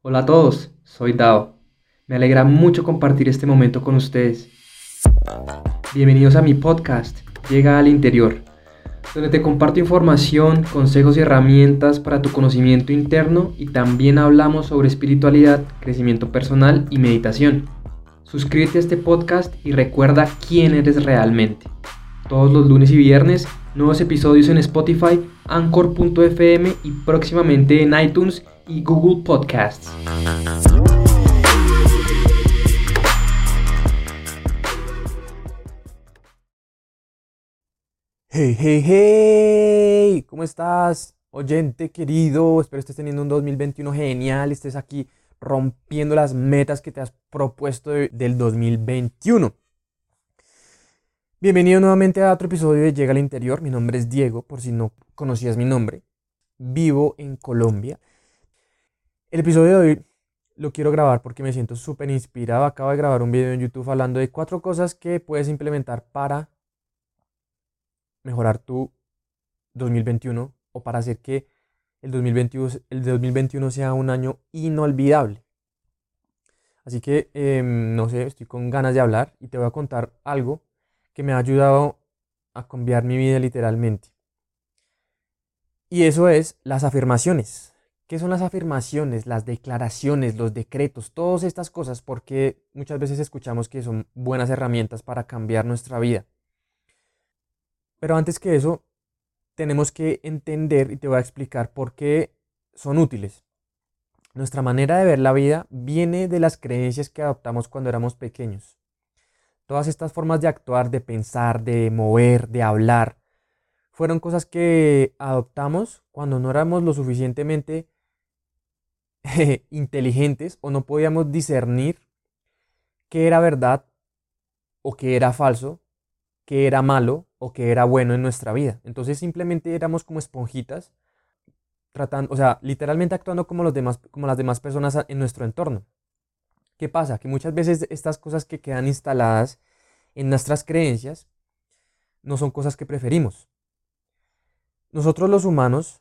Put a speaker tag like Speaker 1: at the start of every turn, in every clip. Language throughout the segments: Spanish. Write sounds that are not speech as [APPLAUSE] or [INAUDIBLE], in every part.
Speaker 1: Hola a todos, soy Dao. Me alegra mucho compartir este momento con ustedes. Bienvenidos a mi podcast, Llega al Interior, donde te comparto información, consejos y herramientas para tu conocimiento interno y también hablamos sobre espiritualidad, crecimiento personal y meditación. Suscríbete a este podcast y recuerda quién eres realmente. Todos los lunes y viernes, nuevos episodios en Spotify, Anchor.fm y próximamente en iTunes y Google Podcasts.
Speaker 2: Hey, hey, hey, ¿cómo estás? Oyente querido, espero estés teniendo un 2021 genial, estés aquí rompiendo las metas que te has propuesto del 2021. Bienvenido nuevamente a otro episodio de Llega al Interior. Mi nombre es Diego, por si no conocías mi nombre. Vivo en Colombia. El episodio de hoy lo quiero grabar porque me siento súper inspirado. Acabo de grabar un video en YouTube hablando de cuatro cosas que puedes implementar para mejorar tu 2021 o para hacer que el 2021, el 2021 sea un año inolvidable. Así que, em, no sé, estoy con ganas de hablar y te voy a contar algo que me ha ayudado a cambiar mi vida literalmente. Y eso es las afirmaciones. ¿Qué son las afirmaciones, las declaraciones, los decretos, todas estas cosas? Porque muchas veces escuchamos que son buenas herramientas para cambiar nuestra vida. Pero antes que eso, tenemos que entender y te voy a explicar por qué son útiles. Nuestra manera de ver la vida viene de las creencias que adoptamos cuando éramos pequeños. Todas estas formas de actuar, de pensar, de mover, de hablar, fueron cosas que adoptamos cuando no éramos lo suficientemente [LAUGHS] inteligentes o no podíamos discernir qué era verdad o qué era falso que era malo o que era bueno en nuestra vida. Entonces simplemente éramos como esponjitas, tratando, o sea, literalmente actuando como, los demás, como las demás personas en nuestro entorno. ¿Qué pasa? Que muchas veces estas cosas que quedan instaladas en nuestras creencias no son cosas que preferimos. Nosotros los humanos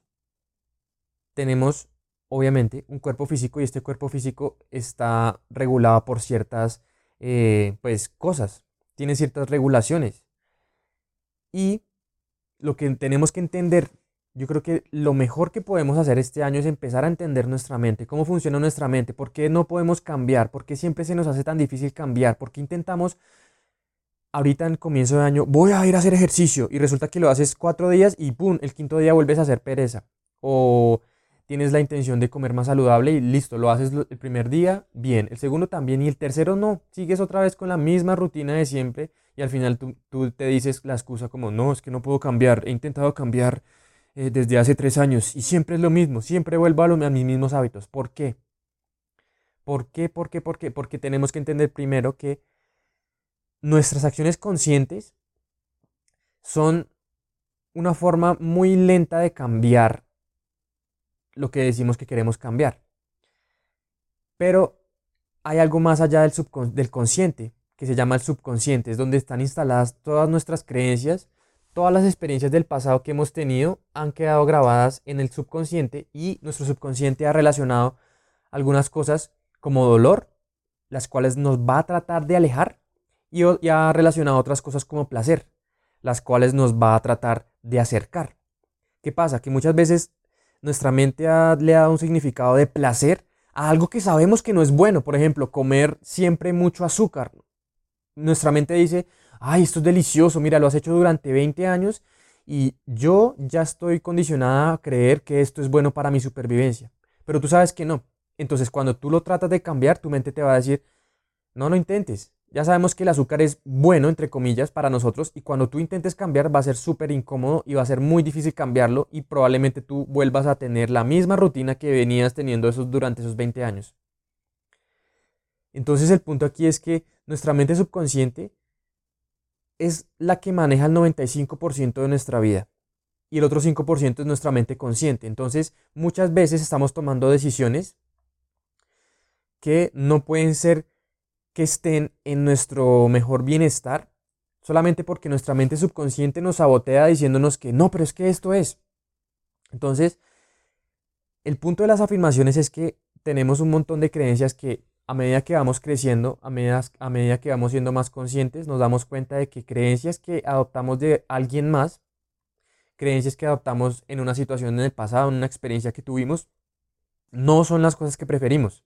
Speaker 2: tenemos, obviamente, un cuerpo físico y este cuerpo físico está regulado por ciertas, eh, pues, cosas, tiene ciertas regulaciones. Y lo que tenemos que entender, yo creo que lo mejor que podemos hacer este año es empezar a entender nuestra mente, cómo funciona nuestra mente, por qué no podemos cambiar, por qué siempre se nos hace tan difícil cambiar, por qué intentamos ahorita en comienzo de año, voy a ir a hacer ejercicio y resulta que lo haces cuatro días y ¡pum! El quinto día vuelves a hacer pereza. O tienes la intención de comer más saludable y listo, lo haces el primer día, bien, el segundo también y el tercero no, sigues otra vez con la misma rutina de siempre y al final tú, te dices la excusa como, no, es que no puedo cambiar, he intentado cambiar eh, desde hace tres años y siempre es lo mismo, siempre vuelvo a, a mis mismos hábitos. ¿Por qué? ¿Por qué? ¿Por qué? ¿Por qué? Porque tenemos que entender primero que nuestras acciones conscientes son una forma muy lenta de cambiar lo que decimos que queremos cambiar. Pero hay algo más allá del, consciente, que se llama el subconsciente, es donde están instaladas todas nuestras creencias, todas las experiencias del pasado que hemos tenido han quedado grabadas en el subconsciente y nuestro subconsciente ha relacionado algunas cosas como dolor, las cuales nos va a tratar de alejar, y, y ha relacionado otras cosas como placer, las cuales nos va a tratar de acercar. ¿Qué pasa? Que muchas veces nuestra mente le ha dado un significado de placer a algo que sabemos que no es bueno. Por ejemplo, comer siempre mucho azúcar. Nuestra mente dice, ay, esto es delicioso, mira, lo has hecho durante 20 años y yo ya estoy condicionada a creer que esto es bueno para mi supervivencia. Pero tú sabes que no. Entonces, cuando tú lo tratas de cambiar, tu mente te va a decir, no, no intentes. Ya sabemos que el azúcar es bueno, entre comillas, para nosotros y cuando tú intentes cambiar va a ser súper incómodo y va a ser muy difícil cambiarlo y probablemente tú vuelvas a tener la misma rutina que venías teniendo esos, durante esos 20 años. Entonces el punto aquí es que nuestra mente subconsciente es la que maneja el 95% de nuestra vida y el otro 5% es nuestra mente consciente. Entonces muchas veces estamos tomando decisiones que no pueden ser que estén en nuestro mejor bienestar solamente porque nuestra mente subconsciente nos sabotea diciéndonos que no, pero es que esto es. Entonces, el punto de las afirmaciones es que tenemos un montón de creencias que a medida que vamos creciendo, a medida, a medida que vamos siendo más conscientes, nos damos cuenta de que creencias que adoptamos de alguien más, creencias que adoptamos en una situación en el pasado, en una experiencia que tuvimos, no son las cosas que preferimos.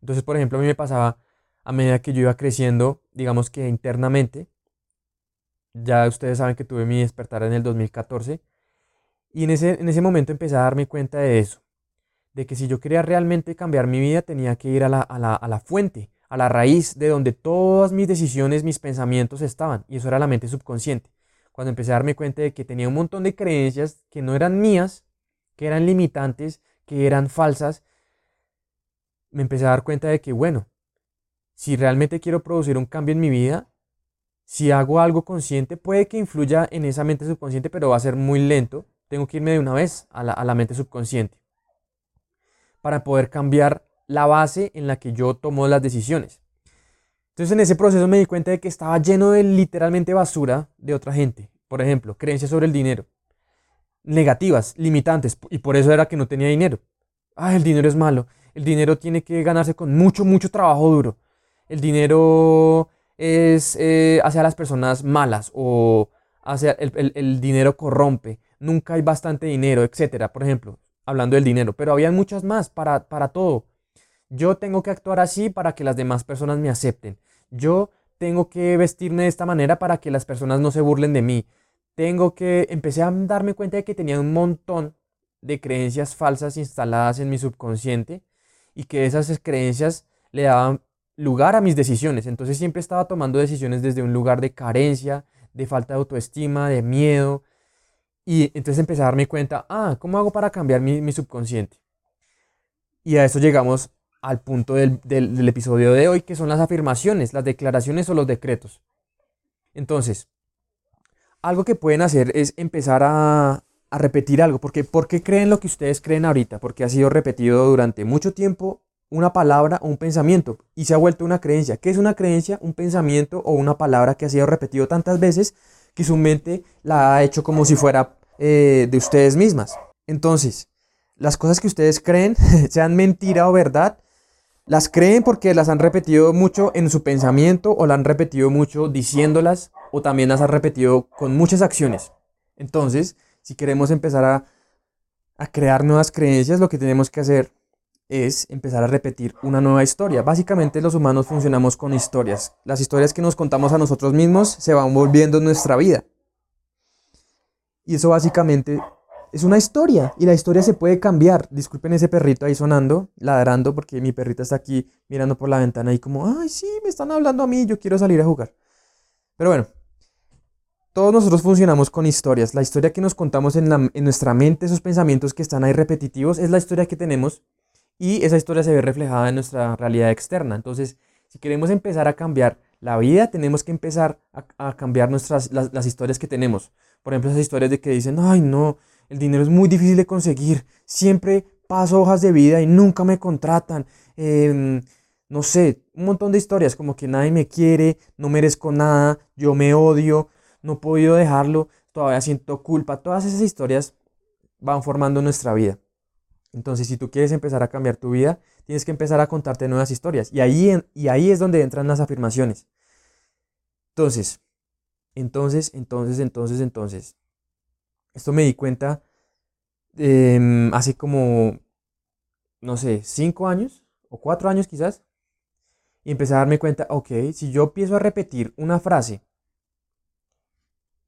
Speaker 2: Entonces, por ejemplo, a mí me pasaba a medida que yo iba creciendo, digamos que internamente, ya ustedes saben que tuve mi despertar en el 2014, y en ese, en ese momento empecé a darme cuenta de eso, de que si yo quería realmente cambiar mi vida tenía que ir a la, a la, a la fuente, a la raíz de donde todas mis decisiones, mis pensamientos estaban, y eso era la mente subconsciente. Cuando empecé a darme cuenta de que tenía un montón de creencias que no eran mías, que eran limitantes, que eran falsas, me empecé a dar cuenta de que, bueno, si realmente quiero producir un cambio en mi vida, si hago algo consciente, puede que influya en esa mente subconsciente, pero va a ser muy lento. Tengo que irme de una vez a la, mente subconsciente para poder cambiar la base en la que yo tomo las decisiones. Entonces en ese proceso me di cuenta de que estaba lleno de literalmente basura de otra gente. Por ejemplo, creencias sobre el dinero. Negativas, limitantes. Y por eso era que no tenía dinero. Ah, el dinero es malo. El dinero tiene que ganarse con mucho, mucho trabajo duro. El dinero es eh, hacia las personas malas o hacia el, dinero corrompe, nunca hay bastante dinero, etcétera, por ejemplo, hablando del dinero, pero había muchas más para, para todo. Yo tengo que actuar así para que las demás personas me acepten. Yo tengo que vestirme de esta manera para que las personas no se burlen de mí. Tengo que empecé a darme cuenta de que tenía un montón de creencias falsas instaladas en mi subconsciente y que esas creencias le daban lugar a mis decisiones. Entonces siempre estaba tomando decisiones desde un lugar de carencia, de falta de autoestima, de miedo. Y entonces empecé a darme cuenta, ah, ¿cómo hago para cambiar mi, subconsciente? Y a eso llegamos al punto del, del, episodio de hoy, que son las afirmaciones, las declaraciones o los decretos. Entonces, algo que pueden hacer es empezar a, a repetir algo, porque ¿por qué creen lo que ustedes creen ahorita? Porque ha sido repetido durante mucho tiempo una palabra o un pensamiento y se ha vuelto una creencia. ¿Qué es una creencia? Un pensamiento o una palabra que ha sido repetido tantas veces que su mente la ha hecho como si fuera eh, de ustedes mismas. Entonces, las cosas que ustedes creen, [LAUGHS] sean mentira o verdad, las creen porque las han repetido mucho en su pensamiento o las han repetido mucho diciéndolas o también las han repetido con muchas acciones. Entonces, si queremos empezar a, a crear nuevas creencias, lo que tenemos que hacer es empezar a repetir una nueva historia. Básicamente los humanos funcionamos con historias. Las historias que nos contamos a nosotros mismos se van volviendo en nuestra vida. Y eso básicamente es una historia y la historia se puede cambiar. Disculpen ese perrito ahí sonando, ladrando porque mi perrita está aquí mirando por la ventana y como, ay, sí, me están hablando a mí, yo quiero salir a jugar. Pero bueno, todos nosotros funcionamos con historias. La historia que nos contamos en, en nuestra mente, esos pensamientos que están ahí repetitivos, es la historia que tenemos y esa historia se ve reflejada en nuestra realidad externa. Entonces, si queremos empezar a cambiar la vida, tenemos que empezar a, cambiar nuestras, las, historias que tenemos. Por ejemplo, esas historias de que dicen, ay no, el dinero es muy difícil de conseguir, siempre paso hojas de vida y nunca me contratan. Em, no sé, un montón de historias como que nadie me quiere, no merezco nada, yo me odio, no he podido dejarlo, todavía siento culpa. Todas esas historias van formando nuestra vida. Entonces, si tú quieres empezar a cambiar tu vida, tienes que empezar a contarte nuevas historias. Y ahí, y ahí es donde entran las afirmaciones. Entonces, entonces, entonces, entonces, entonces. Esto me di cuenta em, hace como, no sé, cinco años o cuatro años quizás. Y empecé a darme cuenta, ok, si yo empiezo a repetir una frase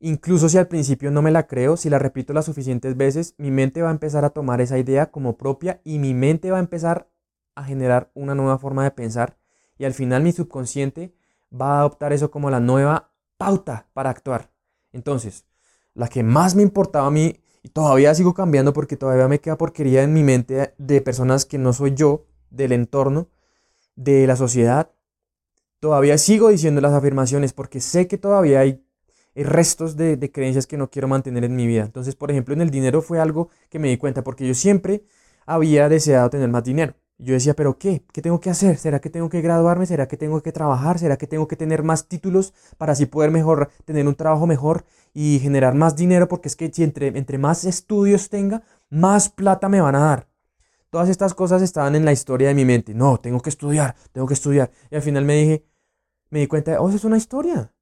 Speaker 2: Incluso si al principio no me la creo, si la repito las suficientes veces, mi mente va a empezar a tomar esa idea como propia y mi mente va a empezar a generar una nueva forma de pensar y al final mi subconsciente va a adoptar eso como la nueva pauta para actuar. Entonces, la que más me importaba a mí y todavía sigo cambiando porque todavía me queda porquería en mi mente de personas que no soy yo, del entorno, de la sociedad. Todavía sigo diciendo las afirmaciones porque sé que todavía hay restos de, creencias que no quiero mantener en mi vida. Entonces, por ejemplo, en el dinero fue algo que me di cuenta, porque yo siempre había deseado tener más dinero. Yo decía, pero ¿qué? ¿Qué tengo que hacer? ¿Será que tengo que graduarme? ¿Será que tengo que trabajar? ¿Será que tengo que tener más títulos para así poder mejor, tener un trabajo mejor y generar más dinero? Porque es que si entre, entre más estudios tenga, más plata me van a dar. Todas estas cosas estaban en la historia de mi mente. No, tengo que estudiar, tengo que estudiar. Y al final me dije, me di cuenta, de, oh, eso es una historia.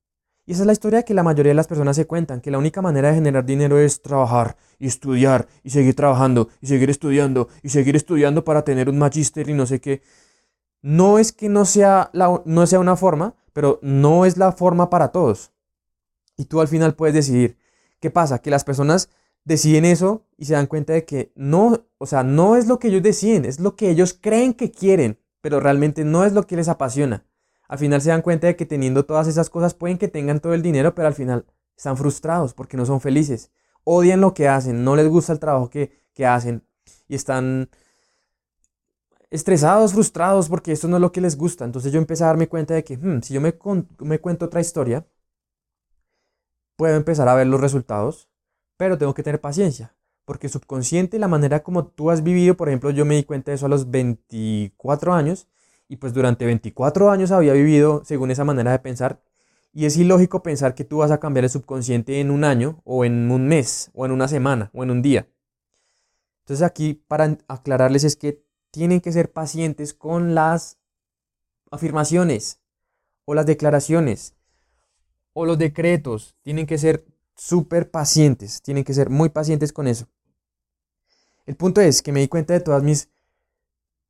Speaker 2: Y esa es la historia que la mayoría de las personas se cuentan, que la única manera de generar dinero es trabajar y estudiar y seguir trabajando y seguir estudiando y seguir estudiando para tener un magíster y no sé qué. No es que no sea, la, no sea una forma, pero no es la forma para todos. Y tú al final puedes decidir. ¿Qué pasa? Que las personas deciden eso y se dan cuenta de que no, o sea, no es lo que ellos deciden, es lo que ellos creen que quieren, pero realmente no es lo que les apasiona. Al final se dan cuenta de que teniendo todas esas cosas pueden que tengan todo el dinero, pero al final están frustrados porque no son felices. Odian lo que hacen, no les gusta el trabajo que, hacen y están estresados, frustrados porque esto no es lo que les gusta. Entonces yo empecé a darme cuenta de que hmm, si yo me, me cuento otra historia, puedo empezar a ver los resultados, pero tengo que tener paciencia, porque subconsciente, la manera como tú has vivido, por ejemplo, yo me di cuenta de eso a los 24 años, y pues durante 24 años había vivido según esa manera de pensar, y es ilógico pensar que tú vas a cambiar el subconsciente en un año, o en un mes, o en una semana, o en un día. Entonces aquí para aclararles es que tienen que ser pacientes con las afirmaciones o las declaraciones o los decretos. Tienen que ser súper pacientes, tienen que ser muy pacientes con eso. El punto es que me di cuenta de todas mis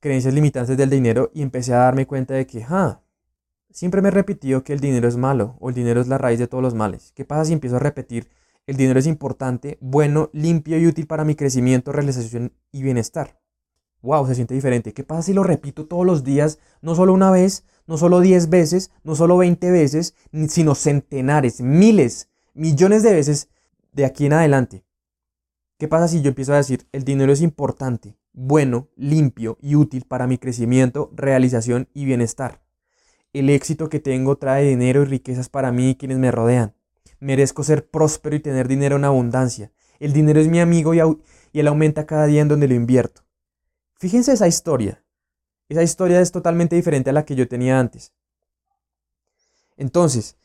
Speaker 2: creencias limitantes del dinero y empecé a darme cuenta de que, ah, siempre me he repetido que el dinero es malo o el dinero es la raíz de todos los males. ¿Qué pasa si empiezo a repetir el dinero es importante, bueno, limpio y útil para mi crecimiento, realización y bienestar? Wow, se siente diferente. ¿Qué pasa si lo repito todos los días, no solo una vez, no solo 10 veces, no solo 20 veces, sino centenares, miles, millones de veces de aquí en adelante. ¿Qué pasa si yo empiezo a decir, el dinero es importante, bueno, limpio y útil para mi crecimiento, realización y bienestar? El éxito que tengo trae dinero y riquezas para mí y quienes me rodean. Merezco ser próspero y tener dinero en abundancia. El dinero es mi amigo y, él aumenta cada día en donde lo invierto. Fíjense esa historia. Esa historia es totalmente diferente a la que yo tenía antes. Entonces,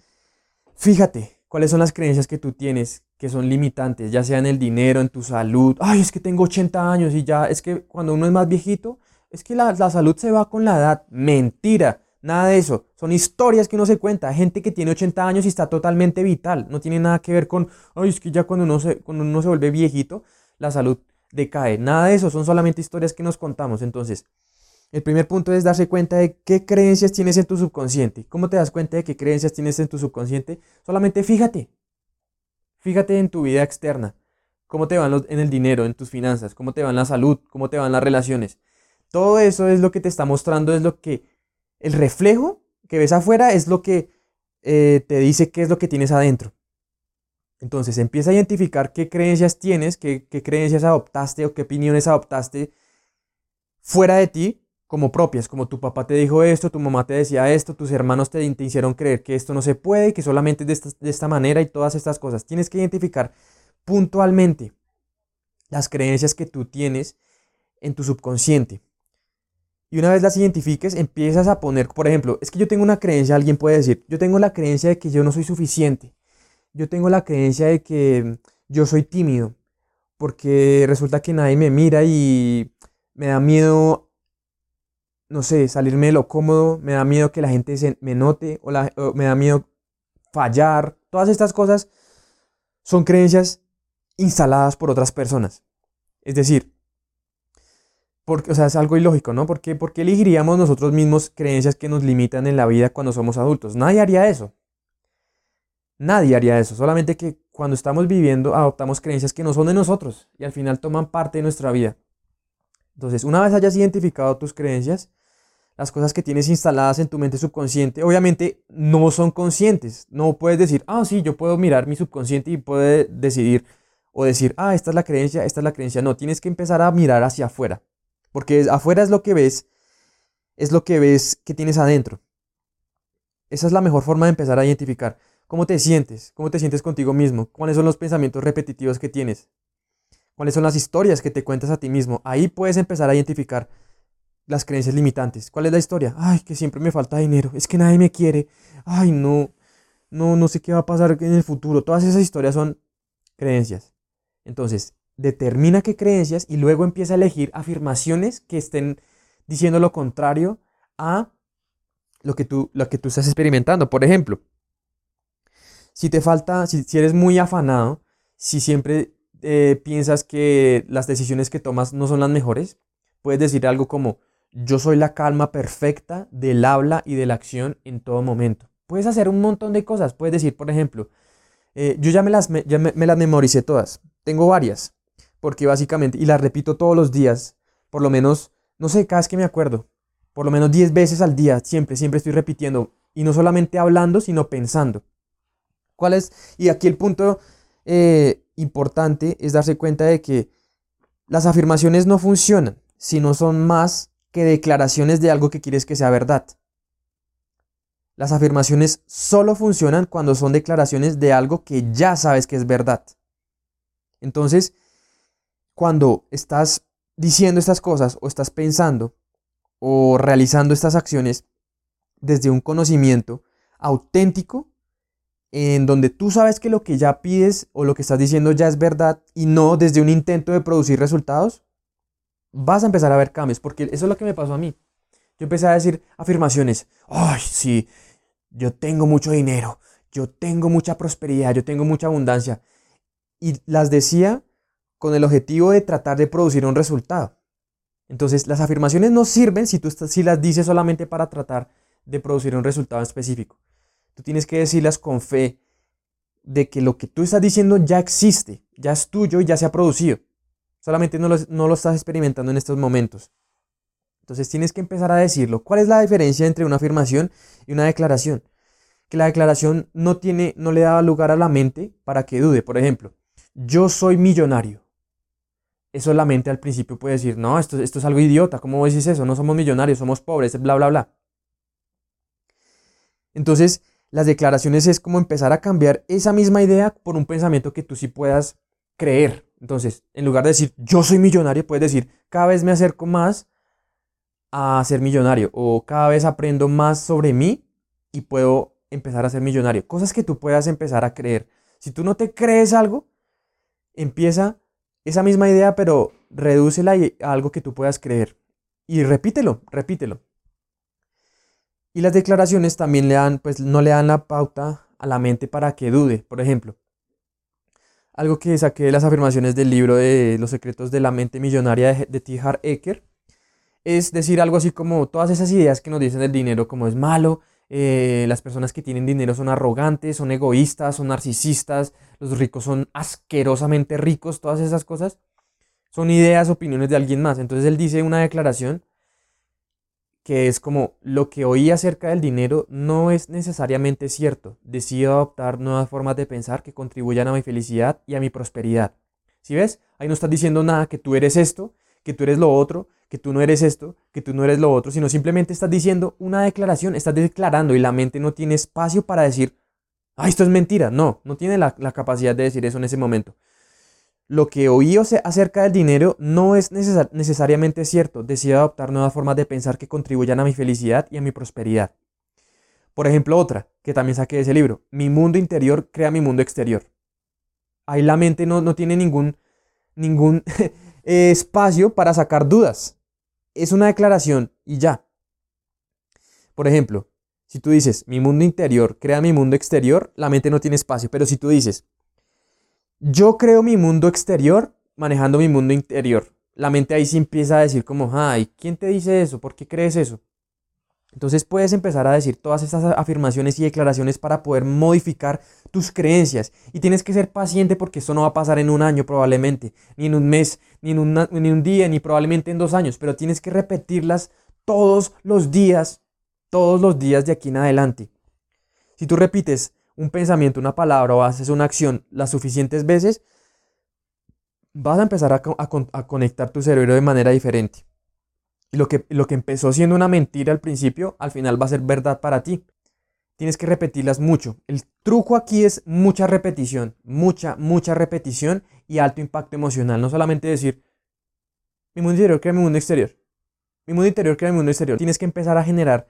Speaker 2: fíjate cuáles son las creencias que tú tienes que son limitantes, ya sea en el dinero, en tu salud. Ay, es que tengo 80 años y ya, es que cuando uno es más viejito, es que la, la salud se va con la edad. Mentira, nada de eso. Son historias que uno se cuenta. Gente que tiene 80 años y está totalmente vital. No tiene nada que ver con, ay, es que ya cuando uno se, cuando uno se vuelve viejito, la salud decae. Nada de eso, son solamente historias que nos contamos. Entonces, el primer punto es darse cuenta de qué creencias tienes en tu subconsciente. ¿Cómo te das cuenta de qué creencias tienes en tu subconsciente? Solamente fíjate. Fíjate en tu vida externa. ¿Cómo te van en el dinero, en tus finanzas? ¿Cómo te va en la salud? ¿Cómo te van las relaciones? Todo eso es lo que te está mostrando, es lo que... El reflejo que ves afuera es lo que eh, te dice qué es lo que tienes adentro. Entonces empieza a identificar qué creencias tienes, qué creencias adoptaste o qué opiniones adoptaste fuera de ti como propias, como tu papá te dijo esto, tu mamá te decía esto, tus hermanos te, hicieron creer que esto no se puede, que solamente es de esta, de esta manera y todas estas cosas. Tienes que identificar puntualmente las creencias que tú tienes en tu subconsciente. Y una vez las identifiques, empiezas a poner, por ejemplo, es que yo tengo una creencia, alguien puede decir, yo tengo la creencia de que yo no soy suficiente. Yo tengo la creencia de que yo soy tímido, porque resulta que nadie me mira y me da miedo no sé, salirme de lo cómodo, me da miedo que la gente se, me note o, me da miedo fallar. Todas estas cosas son creencias instaladas por otras personas. Es decir, porque, o sea, es algo ilógico, ¿no? Porque, ¿Por qué elegiríamos nosotros mismos creencias que nos limitan en la vida cuando somos adultos? Nadie haría eso. Nadie haría eso. Solamente que cuando estamos viviendo adoptamos creencias que no son de nosotros y al final toman parte de nuestra vida. Entonces, una vez hayas identificado tus creencias, las cosas que tienes instaladas en tu mente subconsciente, obviamente no son conscientes. No puedes decir, ah, sí, yo puedo mirar mi subconsciente y puedo decidir o decir, ah, esta es la creencia, esta es la creencia. No, tienes que empezar a mirar hacia afuera. Porque afuera es lo que ves, es lo que ves que tienes adentro. Esa es la mejor forma de empezar a identificar cómo te sientes, cómo te sientes contigo mismo, cuáles son los pensamientos repetitivos que tienes, cuáles son las historias que te cuentas a ti mismo. Ahí puedes empezar a identificar las creencias limitantes. ¿Cuál es la historia? Ay, que siempre me falta dinero, es que nadie me quiere, ay, no, no, no sé qué va a pasar en el futuro. Todas esas historias son creencias. Entonces, determina qué creencias y luego empieza a elegir afirmaciones que estén diciendo lo contrario a lo que tú, lo que tú estás experimentando. Por ejemplo, si te falta, si, eres muy afanado, si siempre eh, piensas que las decisiones que tomas no son las mejores, puedes decir algo como, yo soy la calma perfecta del habla y de la acción en todo momento. Puedes hacer un montón de cosas. Puedes decir, por ejemplo, eh, yo ya, me las, ya me, las memoricé todas. Tengo varias. Porque básicamente, y las repito todos los días, por lo menos, no sé, cada vez que me acuerdo, por lo menos 10 veces al día, siempre, siempre estoy repitiendo. Y no solamente hablando, sino pensando. ¿Cuál es? Y aquí el punto eh, importante es darse cuenta de que las afirmaciones no funcionan si no son más que declaraciones de algo que quieres que sea verdad. Las afirmaciones solo funcionan cuando son declaraciones de algo que ya sabes que es verdad. Entonces, cuando estás diciendo estas cosas o estás pensando o realizando estas acciones desde un conocimiento auténtico, en donde tú sabes que lo que ya pides o lo que estás diciendo ya es verdad y no desde un intento de producir resultados, vas a empezar a ver cambios, porque eso es lo que me pasó a mí. Yo empecé a decir afirmaciones, ay, sí, yo tengo mucho dinero, yo tengo mucha prosperidad, yo tengo mucha abundancia. Y las decía con el objetivo de tratar de producir un resultado. Entonces, las afirmaciones no sirven si tú si las dices solamente para tratar de producir un resultado específico. Tú tienes que decirlas con fe de que lo que tú estás diciendo ya existe, ya es tuyo y ya se ha producido. Solamente no lo, no lo estás experimentando en estos momentos. Entonces tienes que empezar a decirlo. ¿Cuál es la diferencia entre una afirmación y una declaración? Que la declaración no, tiene, no le da lugar a la mente para que dude. Por ejemplo, yo soy millonario. Eso la mente al principio puede decir, no, esto, esto es algo idiota. ¿Cómo decís eso? No somos millonarios, somos pobres, bla, bla, bla. Entonces, las declaraciones es como empezar a cambiar esa misma idea por un pensamiento que tú sí puedas creer. Entonces, en lugar de decir yo soy millonario, puedes decir cada vez me acerco más a ser millonario o cada vez aprendo más sobre mí y puedo empezar a ser millonario. Cosas que tú puedas empezar a creer. Si tú no te crees algo, empieza esa misma idea, pero redúcela a algo que tú puedas creer. Y repítelo, repítelo. Y las declaraciones también le dan, pues no le dan la pauta a la mente para que dude. Por ejemplo, algo que saqué de las afirmaciones del libro de Los secretos de la mente millonaria de, T. Harv Eker es decir algo así como todas esas ideas que nos dicen del dinero como es malo, eh, las personas que tienen dinero son arrogantes, son egoístas, son narcisistas, los ricos son asquerosamente ricos, todas esas cosas son ideas, opiniones de alguien más. Entonces él dice una declaración que es como lo que oí acerca del dinero no es necesariamente cierto. Decido adoptar nuevas formas de pensar que contribuyan a mi felicidad y a mi prosperidad. Si ves? Ahí no estás diciendo nada que tú eres esto, que tú eres lo otro, que tú no eres esto, que tú no eres lo otro, sino simplemente estás diciendo una declaración, estás declarando y la mente no tiene espacio para decir, ah, esto es mentira. No, no tiene la, capacidad de decir eso en ese momento. Lo que oí acerca del dinero no es necesariamente cierto. Decido adoptar nuevas formas de pensar que contribuyan a mi felicidad y a mi prosperidad. Por ejemplo, otra que también saqué de ese libro. Mi mundo interior crea mi mundo exterior. Ahí la mente no, no tiene ningún, ningún [LAUGHS] espacio para sacar dudas. Es una declaración y ya. Por ejemplo, si tú dices, mi mundo interior crea mi mundo exterior, la mente no tiene espacio. Pero si tú dices, yo creo mi mundo exterior manejando mi mundo interior, la mente ahí sí empieza a decir como, ay, ¿quién te dice eso? ¿Por qué crees eso? Entonces puedes empezar a decir todas estas afirmaciones y declaraciones para poder modificar tus creencias. Y tienes que ser paciente porque esto no va a pasar en un año probablemente, ni en un mes, ni en, ni en un día, ni probablemente en dos años. Pero tienes que repetirlas todos los días, todos los días de aquí en adelante. Si tú repites un pensamiento, una palabra o haces una acción las suficientes veces, vas a empezar a, conectar tu cerebro de manera diferente. Y lo que, lo que empezó siendo una mentira al principio, al final va a ser verdad para ti. Tienes que repetirlas mucho. El truco aquí es mucha repetición, mucha, mucha repetición y alto impacto emocional. No solamente decir, mi mundo interior crea mi mundo exterior. Mi mundo interior crea mi mundo exterior. Tienes que empezar a generar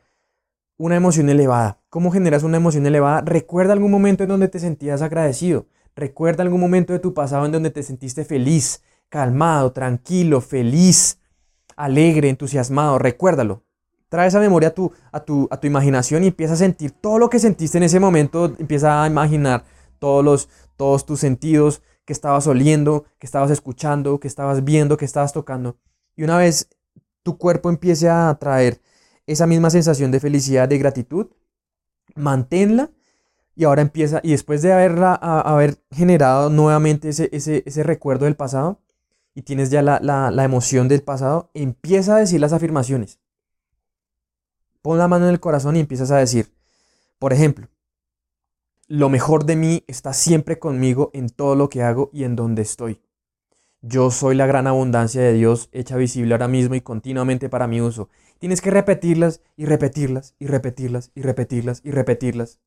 Speaker 2: una emoción elevada. ¿Cómo generas una emoción elevada? Recuerda algún momento en donde te sentías agradecido. Recuerda algún momento de tu pasado en donde te sentiste feliz, calmado, tranquilo, feliz, alegre, entusiasmado. Recuérdalo. Trae esa memoria a tu, a, tu, a tu imaginación y empieza a sentir todo lo que sentiste en ese momento. Empieza a imaginar todos, los, todos tus sentidos que estabas oliendo, que estabas escuchando, que estabas viendo, que estabas tocando. Y una vez tu cuerpo empiece a traer esa misma sensación de felicidad, de gratitud, manténla y ahora empieza, y después de haberla, haber generado nuevamente ese, ese, recuerdo del pasado y tienes ya la, la emoción del pasado, empieza a decir las afirmaciones. Pon la mano en el corazón y empiezas a decir, por ejemplo, lo mejor de mí está siempre conmigo en todo lo que hago y en donde estoy. Yo soy la gran abundancia de Dios hecha visible ahora mismo y continuamente para mi uso. Tienes que repetirlas y repetirlas y repetirlas y repetirlas y repetirlas.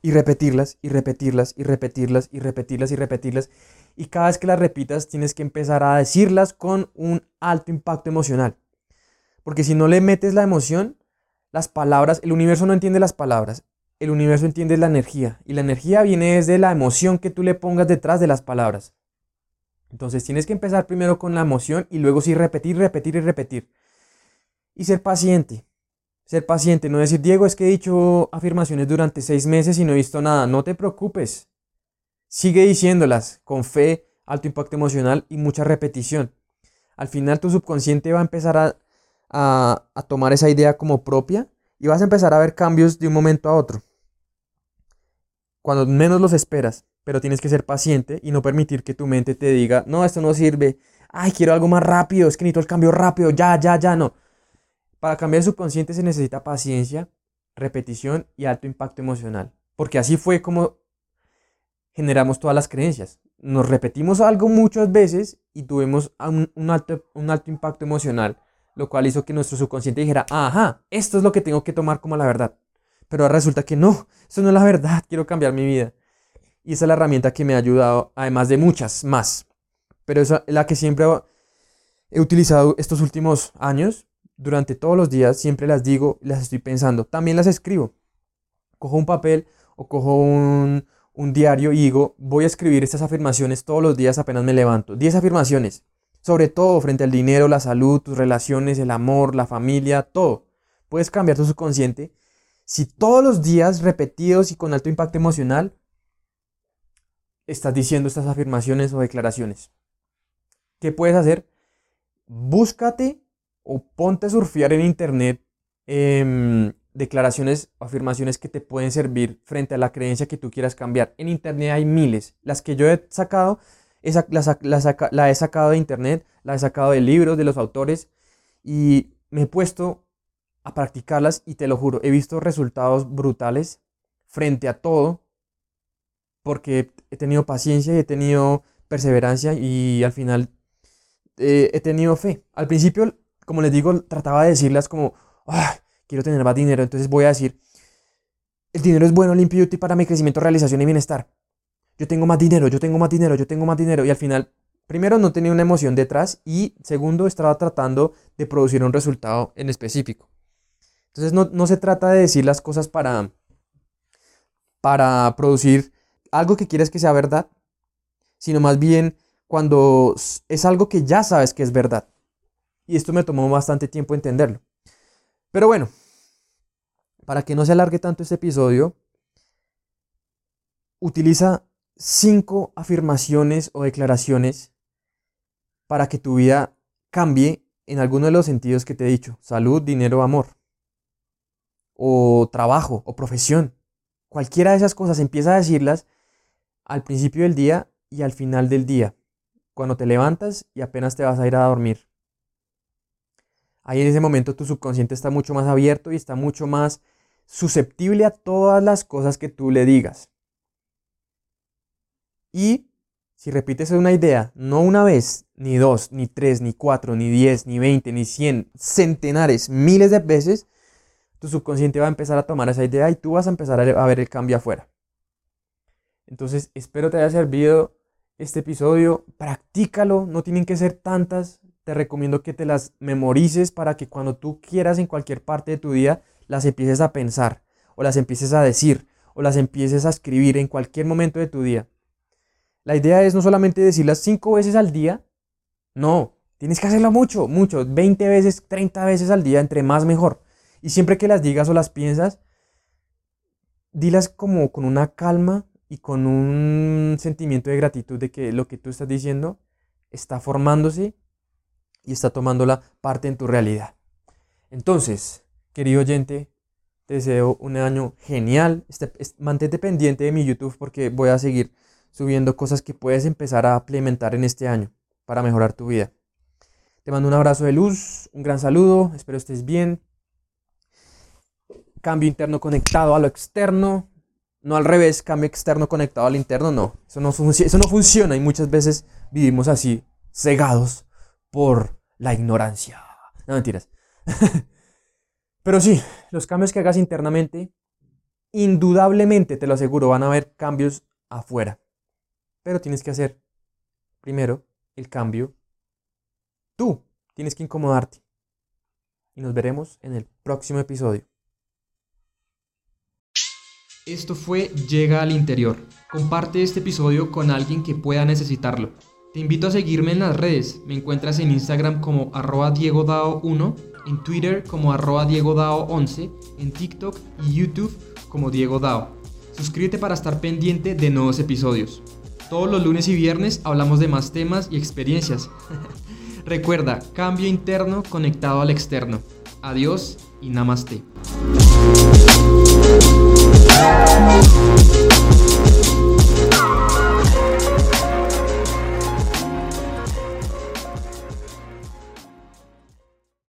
Speaker 2: Y repetirlas y repetirlas y repetirlas y repetirlas y repetirlas. Y cada vez que las repitas tienes que empezar a decirlas con un alto impacto emocional. Porque si no le metes la emoción, las palabras, el universo no entiende las palabras. El universo entiende la energía. Y la energía viene desde la emoción que tú le pongas detrás de las palabras. Entonces tienes que empezar primero con la emoción y luego sí repetir, repetir y repetir. Y ser paciente. Ser paciente, no decir, Diego, es que he dicho afirmaciones durante seis meses y no he visto nada. No te preocupes. Sigue diciéndolas con fe, alto impacto emocional y mucha repetición. Al final tu subconsciente va a empezar a, a tomar esa idea como propia y vas a empezar a ver cambios de un momento a otro. Cuando menos los esperas pero tienes que ser paciente y no permitir que tu mente te diga, no, esto no sirve, ay, quiero algo más rápido, es que necesito el cambio rápido, ya, ya, ya, no. Para cambiar el subconsciente se necesita paciencia, repetición y alto impacto emocional, porque así fue como generamos todas las creencias. Nos repetimos algo muchas veces y tuvimos un, alto, un alto impacto emocional, lo cual hizo que nuestro subconsciente dijera, ajá, esto es lo que tengo que tomar como la verdad. Pero resulta que no, eso no es la verdad, quiero cambiar mi vida. Y esa es la herramienta que me ha ayudado, además de muchas más. Pero es la que siempre he utilizado estos últimos años. Durante todos los días siempre las digo, las estoy pensando. También las escribo. Cojo un papel o cojo un, un diario y digo, voy a escribir estas afirmaciones todos los días apenas me levanto. 10 afirmaciones. Sobre todo frente al dinero, la salud, tus relaciones, el amor, la familia, todo. Puedes cambiar tu subconsciente si todos los días repetidos y con alto impacto emocional estás diciendo estas afirmaciones o declaraciones. ¿Qué puedes hacer? Búscate o ponte a surfear en internet em, declaraciones o afirmaciones que te pueden servir frente a la creencia que tú quieras cambiar. En internet hay miles. Las que yo he sacado, la he sacado de internet, la he sacado de libros, de los autores y me he puesto a practicarlas y te lo juro, he visto resultados brutales frente a todo porque he tenido paciencia y he tenido perseverancia y al final eh, he tenido fe. Al principio, como les digo, trataba de decirlas como, quiero tener más dinero, entonces voy a decir, el dinero es bueno, limpio y útil para mi crecimiento, realización y bienestar. Yo tengo más dinero, yo tengo más dinero, yo tengo más dinero. Y al final, primero, no tenía una emoción detrás y segundo, estaba tratando de producir un resultado en específico. Entonces, no, no se trata de decir las cosas para, para producir algo que quieres que sea verdad, sino más bien cuando es algo que ya sabes que es verdad. Y esto me tomó bastante tiempo entenderlo. Pero bueno, para que no se alargue tanto este episodio, utiliza cinco afirmaciones o declaraciones para que tu vida cambie en alguno de los sentidos que te he dicho. Salud, dinero, amor. O trabajo, o profesión. Cualquiera de esas cosas empieza a decirlas al principio del día y al final del día, cuando te levantas y apenas te vas a ir a dormir. Ahí en ese momento tu subconsciente está mucho más abierto y está mucho más susceptible a todas las cosas que tú le digas. Y si repites una idea, no una vez, ni dos, ni tres, ni cuatro, ni diez, ni veinte, ni cien, centenares, miles de veces, tu subconsciente va a empezar a tomar esa idea y tú vas a empezar a ver el cambio afuera. Entonces, espero te haya servido este episodio. Practícalo, no tienen que ser tantas. Te recomiendo que te las memorices para que cuando tú quieras en cualquier parte de tu día, las empieces a pensar, o las empieces a decir, o las empieces a escribir en cualquier momento de tu día. La idea es no solamente decirlas cinco veces al día, No, tienes que hacerlo mucho, mucho, 20 veces, 30 veces al día, entre más mejor. Y siempre que las digas o las piensas, dilas como con una calma y con un sentimiento de gratitud de que lo que tú estás diciendo está formándose y está tomando la parte en tu realidad. Entonces, querido oyente, te deseo un año genial. Este, mantente pendiente de mi YouTube porque voy a seguir subiendo cosas que puedes empezar a implementar en este año para mejorar tu vida. Te mando un abrazo de luz, un gran saludo, espero estés bien. Cambio interno conectado a lo externo, no al revés, cambio externo conectado al interno, no. Eso no, eso no funciona y muchas veces vivimos así, cegados por la ignorancia. No mentiras. [LAUGHS] Pero sí, los cambios que hagas internamente, indudablemente, te lo aseguro, van a haber cambios afuera. Pero tienes que hacer primero el cambio. Tú tienes que incomodarte. Y nos veremos en el próximo episodio.
Speaker 1: Esto fue Llega al Interior. Comparte este episodio con alguien que pueda necesitarlo. Te invito a seguirme en las redes. Me encuentras en Instagram como arroba diegodao1, en Twitter como arroba diegodao11, en TikTok y YouTube como Diego Dao. Suscríbete para estar pendiente de nuevos episodios. Todos los lunes y viernes hablamos de más temas y experiencias. [LAUGHS] Recuerda, cambio interno conectado al externo. Adiós y namaste. Thank